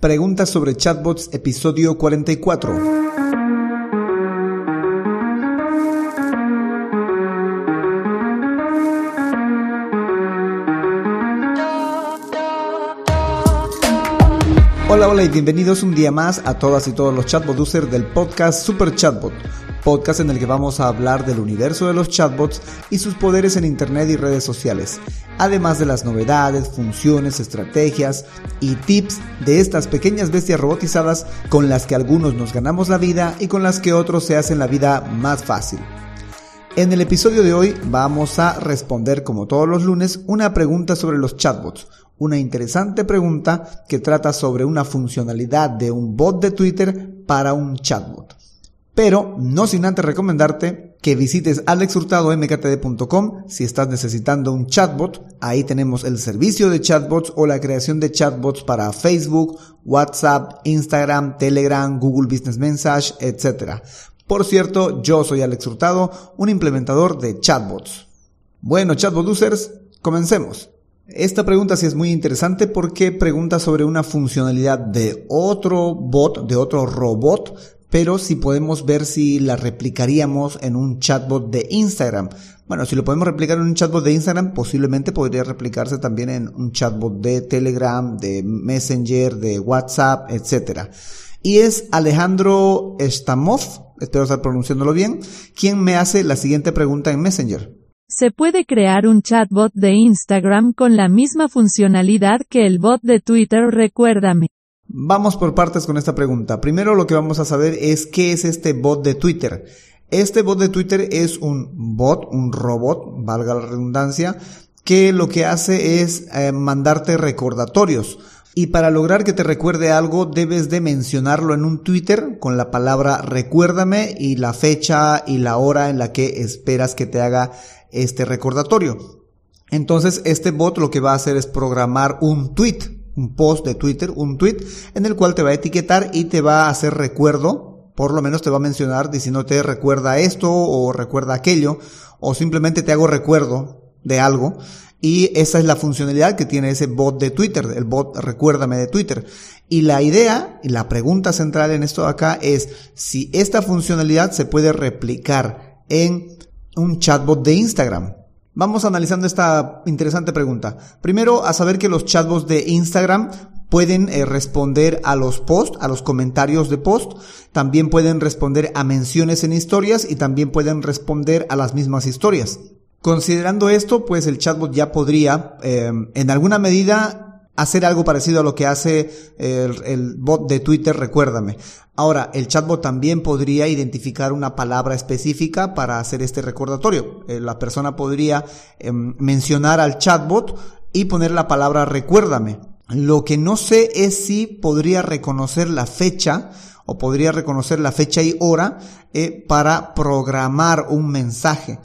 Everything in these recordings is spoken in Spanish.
Preguntas sobre chatbots, episodio 44. Hola, hola y bienvenidos un día más a todas y todos los chatbot users del podcast Super Chatbot, podcast en el que vamos a hablar del universo de los chatbots y sus poderes en Internet y redes sociales además de las novedades, funciones, estrategias y tips de estas pequeñas bestias robotizadas con las que algunos nos ganamos la vida y con las que otros se hacen la vida más fácil. En el episodio de hoy vamos a responder como todos los lunes una pregunta sobre los chatbots, una interesante pregunta que trata sobre una funcionalidad de un bot de Twitter para un chatbot. Pero no sin antes recomendarte que visites alexhurtadomktd.com si estás necesitando un chatbot. Ahí tenemos el servicio de chatbots o la creación de chatbots para Facebook, WhatsApp, Instagram, Telegram, Google Business Message, etc. Por cierto, yo soy Alex Hurtado, un implementador de chatbots. Bueno, chatbot users, comencemos. Esta pregunta sí es muy interesante porque pregunta sobre una funcionalidad de otro bot, de otro robot, pero si podemos ver si la replicaríamos en un chatbot de Instagram. Bueno, si lo podemos replicar en un chatbot de Instagram, posiblemente podría replicarse también en un chatbot de Telegram, de Messenger, de WhatsApp, etc. Y es Alejandro Stamov, espero estar pronunciándolo bien, quien me hace la siguiente pregunta en Messenger. Se puede crear un chatbot de Instagram con la misma funcionalidad que el bot de Twitter, recuérdame. Vamos por partes con esta pregunta. Primero lo que vamos a saber es qué es este bot de Twitter. Este bot de Twitter es un bot, un robot, valga la redundancia, que lo que hace es eh, mandarte recordatorios. Y para lograr que te recuerde algo, debes de mencionarlo en un Twitter con la palabra recuérdame y la fecha y la hora en la que esperas que te haga este recordatorio. Entonces, este bot lo que va a hacer es programar un tweet un post de Twitter, un tweet en el cual te va a etiquetar y te va a hacer recuerdo, por lo menos te va a mencionar diciéndote recuerda esto o recuerda aquello, o simplemente te hago recuerdo de algo. Y esa es la funcionalidad que tiene ese bot de Twitter, el bot recuérdame de Twitter. Y la idea y la pregunta central en esto de acá es si esta funcionalidad se puede replicar en un chatbot de Instagram. Vamos analizando esta interesante pregunta. Primero, a saber que los chatbots de Instagram pueden eh, responder a los posts, a los comentarios de post, también pueden responder a menciones en historias y también pueden responder a las mismas historias. Considerando esto, pues el chatbot ya podría, eh, en alguna medida, hacer algo parecido a lo que hace el, bot de Twitter, recuérdame. Ahora, el chatbot también podría identificar una palabra específica para hacer este recordatorio. Eh, la persona podría em, mencionar al chatbot y poner la palabra recuérdame. Lo que no sé es si podría reconocer la fecha o podría reconocer la fecha y hora eh, para programar un mensaje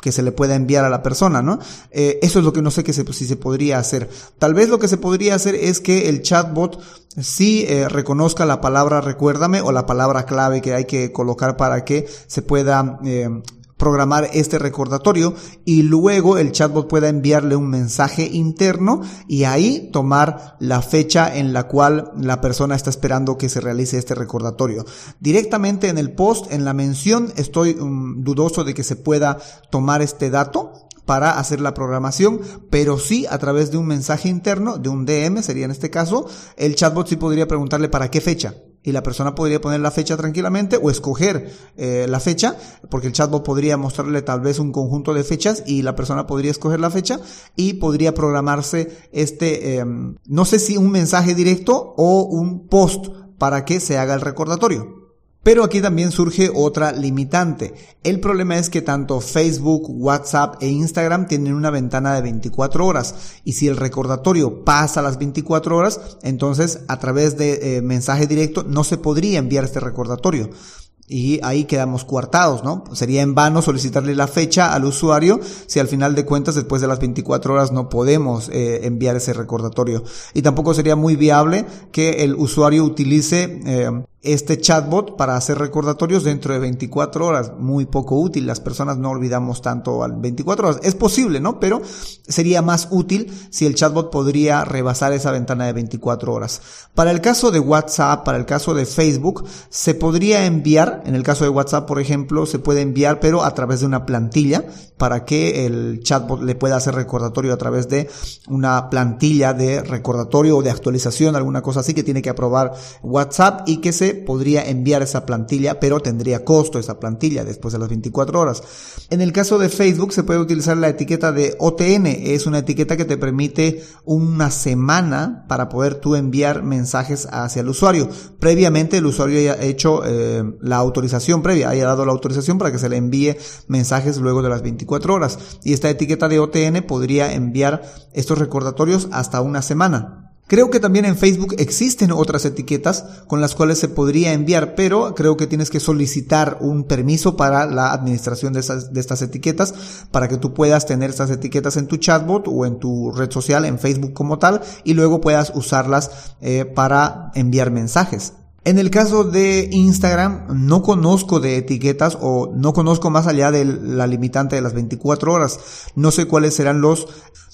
que se le pueda enviar a la persona, ¿no? Eh, eso es lo que no sé que se, si se podría hacer. Tal vez lo que se podría hacer es que el chatbot sí eh, reconozca la palabra recuérdame o la palabra clave que hay que colocar para que se pueda eh, programar este recordatorio y luego el chatbot pueda enviarle un mensaje interno y ahí tomar la fecha en la cual la persona está esperando que se realice este recordatorio. Directamente en el post, en la mención, estoy um, dudoso de que se pueda tomar este dato para hacer la programación, pero sí a través de un mensaje interno, de un DM sería en este caso, el chatbot sí podría preguntarle para qué fecha y la persona podría poner la fecha tranquilamente o escoger eh, la fecha, porque el chatbot podría mostrarle tal vez un conjunto de fechas y la persona podría escoger la fecha y podría programarse este, em, no sé si un mensaje directo o un post para que se haga el recordatorio. Pero aquí también surge otra limitante. El problema es que tanto Facebook, WhatsApp e Instagram tienen una ventana de 24 horas y si el recordatorio pasa las 24 horas, entonces a través de eh, mensaje directo no se podría enviar este recordatorio y ahí quedamos coartados, ¿no? Sería en vano solicitarle la fecha al usuario si al final de cuentas después de las 24 horas no podemos eh, enviar ese recordatorio. Y tampoco sería muy viable que el usuario utilice eh, este chatbot para hacer recordatorios dentro de 24 horas. Muy poco útil. Las personas no olvidamos tanto al 24 horas. Es posible, ¿no? Pero sería más útil si el chatbot podría rebasar esa ventana de 24 horas. Para el caso de WhatsApp, para el caso de Facebook, se podría enviar, en el caso de WhatsApp, por ejemplo, se puede enviar, pero a través de una plantilla para que el chatbot le pueda hacer recordatorio a través de una plantilla de recordatorio o de actualización, alguna cosa así que tiene que aprobar WhatsApp y que se podría enviar esa plantilla, pero tendría costo esa plantilla después de las 24 horas. En el caso de Facebook se puede utilizar la etiqueta de OTN, es una etiqueta que te permite una semana para poder tú enviar mensajes hacia el usuario. Previamente el usuario haya hecho eh, la autorización previa, haya dado la autorización para que se le envíe mensajes luego de las 24 horas. Y esta etiqueta de OTN podría enviar estos recordatorios hasta una semana. Creo que también en Facebook existen otras etiquetas con las cuales se podría enviar, pero creo que tienes que solicitar un permiso para la administración de, estas etiquetas para que tú puedas tener estas etiquetas en tu chatbot o en tu red social, en Facebook como tal, y luego puedas usarlas eh, para enviar mensajes. En el caso de Instagram, no conozco de etiquetas o no conozco más allá de la limitante de las 24 horas. No sé cuáles serán los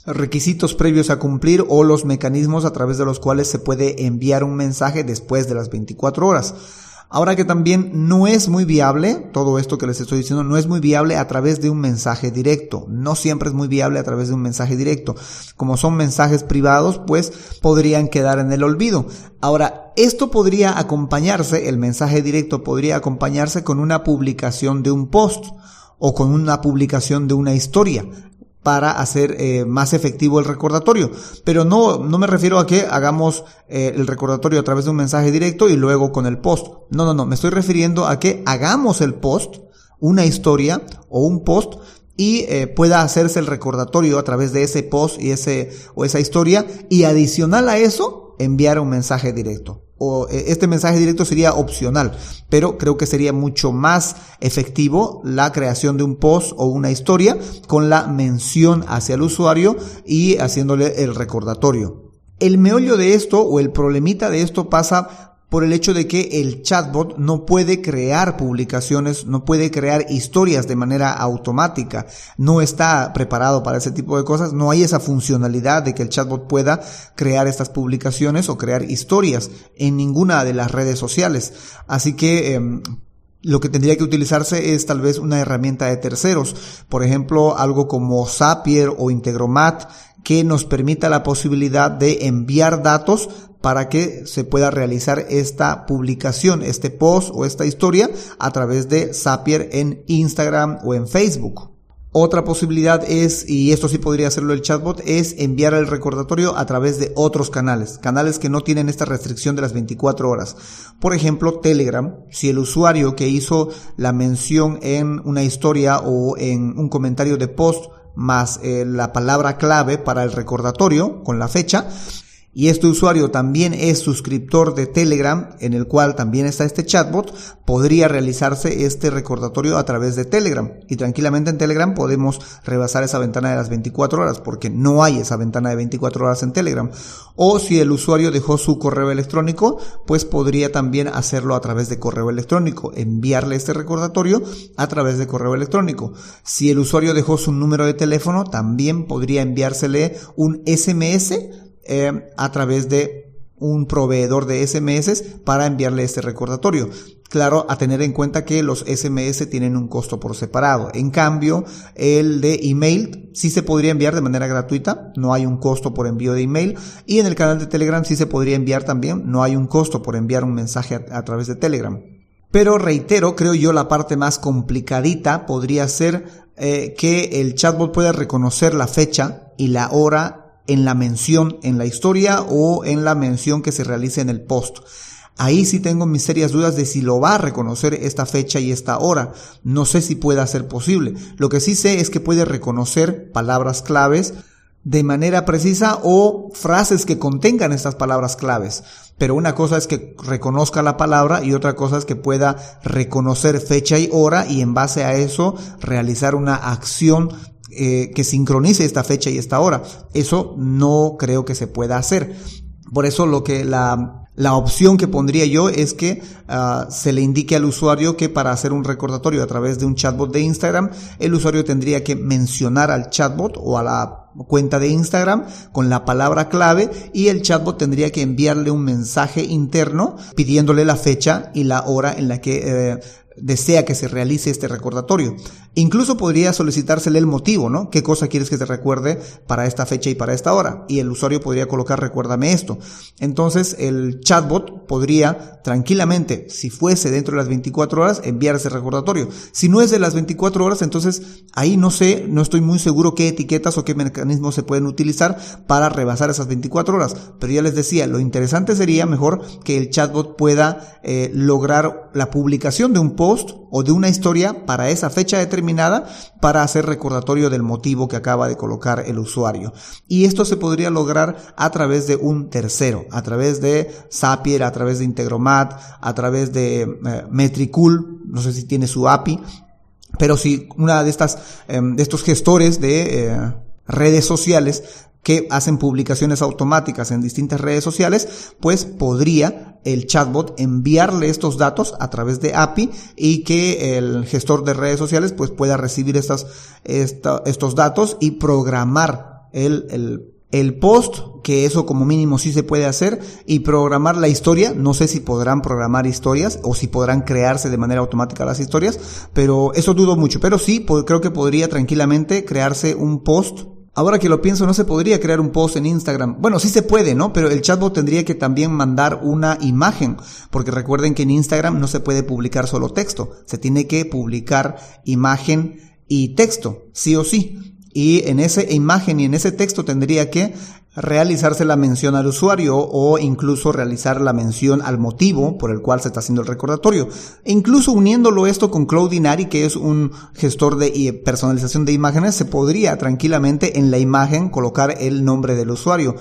requisitos previos a cumplir o los mecanismos a través de los cuales se puede enviar un mensaje después de las 24 horas. Ahora que también no es muy viable, todo esto que les estoy diciendo, no es muy viable a través de un mensaje directo. No siempre es muy viable a través de un mensaje directo. Como son mensajes privados, pues podrían quedar en el olvido. Ahora, esto podría acompañarse, el mensaje directo podría acompañarse con una publicación de un post o con una publicación de una historia para hacer eh, más efectivo el recordatorio. Pero no, no me refiero a que hagamos eh, el recordatorio a través de un mensaje directo y luego con el post. No, no, no, me estoy refiriendo a que hagamos el post, una historia o un post y eh, pueda hacerse el recordatorio a través de ese post y ese o esa historia y adicional a eso enviar un mensaje directo o eh, este mensaje directo sería opcional, pero creo que sería mucho más efectivo la creación de un post o una historia con la mención hacia el usuario y haciéndole el recordatorio. El meollo de esto o el problemita de esto pasa por el hecho de que el chatbot no puede crear publicaciones, no puede crear historias de manera automática, no está preparado para ese tipo de cosas, no hay esa funcionalidad de que el chatbot pueda crear estas publicaciones o crear historias en ninguna de las redes sociales. Así que em, lo que tendría que utilizarse es tal vez una herramienta de terceros, por ejemplo, algo como Zapier o Integromat, que nos permita la posibilidad de enviar datos para que se pueda realizar esta publicación, este post o esta historia a través de Zapier en Instagram o en Facebook. Otra posibilidad es, y esto sí podría hacerlo el chatbot, es enviar el recordatorio a través de otros canales, canales que no tienen esta restricción de las 24 horas. Por ejemplo, Telegram, si el usuario que hizo la mención en una historia o en un comentario de post más eh, la palabra clave para el recordatorio con la fecha, y este usuario también es suscriptor de Telegram, en el cual también está este chatbot, podría realizarse este recordatorio a través de Telegram. Y tranquilamente en Telegram podemos rebasar esa ventana de las 24 horas, porque no hay esa ventana de 24 horas en Telegram. O si el usuario dejó su correo electrónico, pues podría también hacerlo a través de correo electrónico, enviarle este recordatorio a través de correo electrónico. Si el usuario dejó su número de teléfono, también podría enviársele un SMS eh, a través de un proveedor de SMS para enviarle este recordatorio. Claro, a tener en cuenta que los SMS tienen un costo por separado. En cambio, el de email sí se podría enviar de manera gratuita, no hay un costo por envío de email. Y en el canal de Telegram sí se podría enviar también, no hay un costo por enviar un mensaje a, través de Telegram. Pero reitero, creo yo la parte más complicadita podría ser eh, que el chatbot pueda reconocer la fecha y la hora en la mención en la historia o en la mención que se realice en el post. Ahí sí tengo mis serias dudas de si lo va a reconocer esta fecha y esta hora. No sé si pueda ser posible. Lo que sí sé es que puede reconocer palabras claves de manera precisa o frases que contengan estas palabras claves. Pero una cosa es que reconozca la palabra y otra cosa es que pueda reconocer fecha y hora y en base a eso realizar una acción eh, que sincronice esta fecha y esta hora. Eso no creo que se pueda hacer. Por eso lo que la La opción que pondría yo es que uh, se le indique al usuario que para hacer un recordatorio a través de un chatbot de Instagram, el usuario tendría que mencionar al chatbot o a la cuenta de Instagram con la palabra clave y el chatbot tendría que enviarle un mensaje interno pidiéndole la fecha y la hora en la que eh, desea que se realice este recordatorio. Incluso podría solicitársele el motivo, ¿no? ¿Qué cosa quieres que te recuerde para esta fecha y para esta hora? Y el usuario podría colocar recuérdame esto. Entonces el chatbot podría tranquilamente, si fuese dentro de las 24 horas, enviar ese recordatorio. Si no es de las 24 horas, entonces ahí no sé, no estoy muy seguro qué etiquetas o qué mecanismos se pueden utilizar para rebasar esas 24 horas. Pero ya les decía, lo interesante sería mejor que el chatbot pueda eh, lograr la publicación de un post o de una historia para esa fecha determinada para hacer recordatorio del motivo que acaba de colocar el usuario. Y esto se podría lograr a través de un tercero, a través de Zapier, a través de Integromat, a través de eh, Metricool, no sé si tiene su API, pero si una de estas, em, de estos gestores de eh, redes sociales que hacen publicaciones automáticas en distintas redes sociales, pues podría el chatbot enviarle estos datos a través de API y que el gestor de redes sociales pues pueda recibir estas, estos datos y programar el, el, el post, que eso como mínimo sí se puede hacer, y programar la historia. No sé si podrán programar historias o si podrán crearse de manera automática las historias, pero eso dudo mucho. Pero sí, creo que podría tranquilamente crearse un post Ahora que lo pienso, no se podría crear un post en Instagram. Bueno, sí se puede, ¿no? Pero el chatbot tendría que también mandar una imagen, porque recuerden que en Instagram no se puede publicar solo texto, se tiene que publicar imagen y texto, sí o sí. Y en esa imagen y en ese texto tendría que realizarse la mención al usuario o incluso realizar la mención al motivo por el cual se está haciendo el recordatorio. E incluso uniéndolo esto con Cloudinary, que es un gestor de personalización de imágenes, se podría tranquilamente en la imagen colocar el nombre del usuario.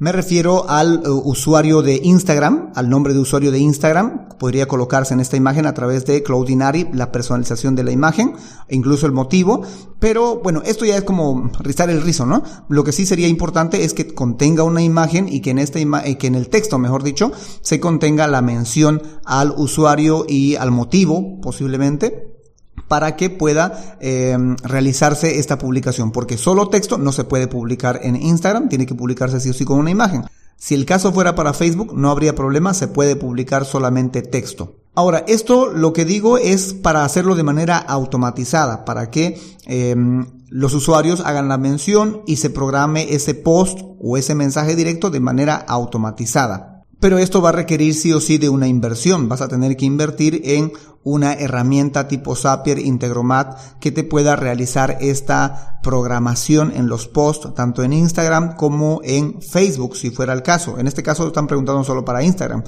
Me refiero al uh, usuario de Instagram, al nombre de usuario de Instagram. Podría colocarse en esta imagen a través de Cloudinary, la personalización de la imagen, e incluso el motivo. Pero bueno, esto ya es como rizar el rizo, ¿no? Lo que sí sería importante es que contenga una imagen y que en esta ima que en el texto, mejor dicho, se contenga la mención al usuario y al motivo, posiblemente para que pueda eh, realizarse esta publicación, porque solo texto no se puede publicar en Instagram, tiene que publicarse sí o sí con una imagen. Si el caso fuera para Facebook, no habría problema, se puede publicar solamente texto. Ahora, esto lo que digo es para hacerlo de manera automatizada, para que eh, los usuarios hagan la mención y se programe ese post o ese mensaje directo de manera automatizada. Pero esto va a requerir sí o sí de una inversión. Vas a tener que invertir en una herramienta tipo Zapier Integromat que te pueda realizar esta programación en los posts, tanto en Instagram como en Facebook, si fuera el caso. En este caso están preguntando solo para Instagram.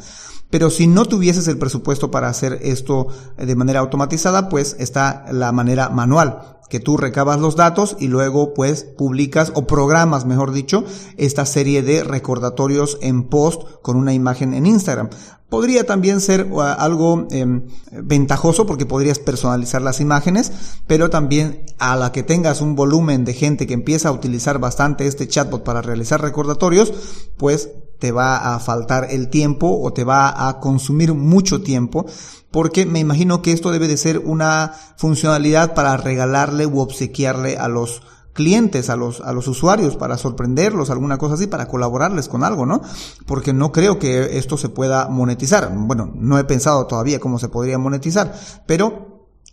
Pero si no tuvieses el presupuesto para hacer esto de manera automatizada, pues está la manera manual que tú recabas los datos y luego pues publicas o programas, mejor dicho, esta serie de recordatorios en post con una imagen en Instagram. Podría también ser uh, algo em, ventajoso porque podrías personalizar las imágenes, pero también a la que tengas un volumen de gente que empieza a utilizar bastante este chatbot para realizar recordatorios, pues te va a faltar el tiempo o te va a consumir mucho tiempo porque me imagino que esto debe de ser una funcionalidad para regalarle u obsequiarle a los clientes, a los, a los usuarios, para sorprenderlos, alguna cosa así, para colaborarles con algo, ¿no? Porque no creo que esto se pueda monetizar. Bueno, no he pensado todavía cómo se podría monetizar, pero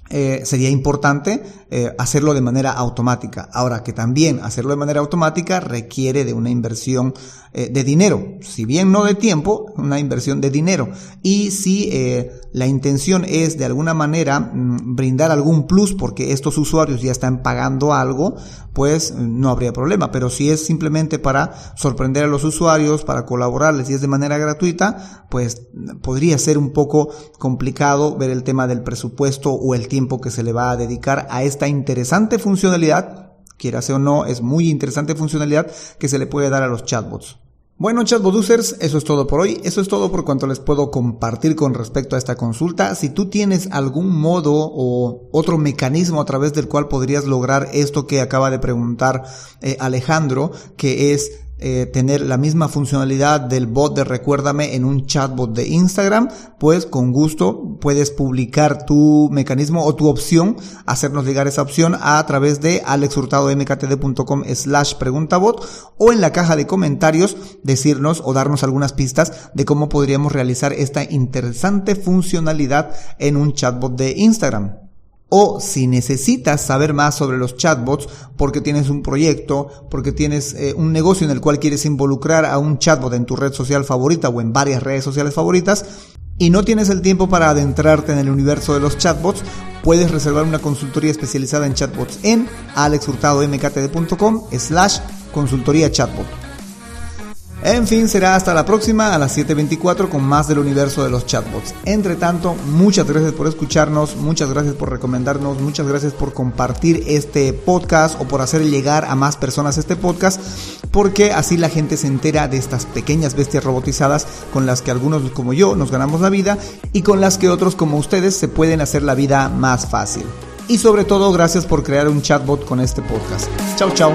eh, sería importante eh, hacerlo de manera automática. Ahora que también hacerlo de manera automática requiere de una inversión eh, de dinero, si bien no de tiempo, una inversión de dinero. Y si la intención es de alguna manera mm, brindar algún plus porque estos usuarios ya están pagando algo, pues no habría problema. Pero si es simplemente para sorprender a los usuarios, para colaborarles y es de manera gratuita, pues podría ser un poco complicado ver el tema del presupuesto o el tiempo que se le va a dedicar a esta interesante funcionalidad, quiera sea o no, es muy interesante funcionalidad que se le puede dar a los chatbots. Bueno, chatbot users, eso es todo por hoy. Eso es todo por cuanto les puedo compartir con respecto a esta consulta. Si tú tienes algún modo o otro mecanismo a través del cual podrías lograr esto que acaba de preguntar eh, Alejandro, que es eh, tener la misma funcionalidad del bot de Recuérdame en un chatbot de Instagram, pues con gusto puedes publicar tu mecanismo o tu opción, hacernos llegar esa opción a través de alexhurtadomktd.com slash preguntabot o en la caja de comentarios decirnos o darnos algunas pistas de cómo podríamos realizar esta interesante funcionalidad en un chatbot de Instagram. O si necesitas saber más sobre los chatbots porque tienes un proyecto, porque tienes eh, un negocio en el cual quieres involucrar a un chatbot en tu red social favorita o en varias redes sociales favoritas y no tienes el tiempo para adentrarte en el universo de los chatbots, puedes reservar una consultoría especializada en chatbots en alexhurtadomktd.com slash consultoría chatbot. En fin, será hasta la próxima a las 7.24 con más del universo de los chatbots. Entre tanto, muchas gracias por escucharnos, muchas gracias por recomendarnos, muchas gracias por compartir este podcast o por hacer llegar a más personas este podcast, porque así la gente se entera de estas pequeñas bestias robotizadas con las que algunos como yo nos ganamos la vida y con las que otros como ustedes se pueden hacer la vida más fácil. Y sobre todo, gracias por crear un chatbot con este podcast. Chao, chao.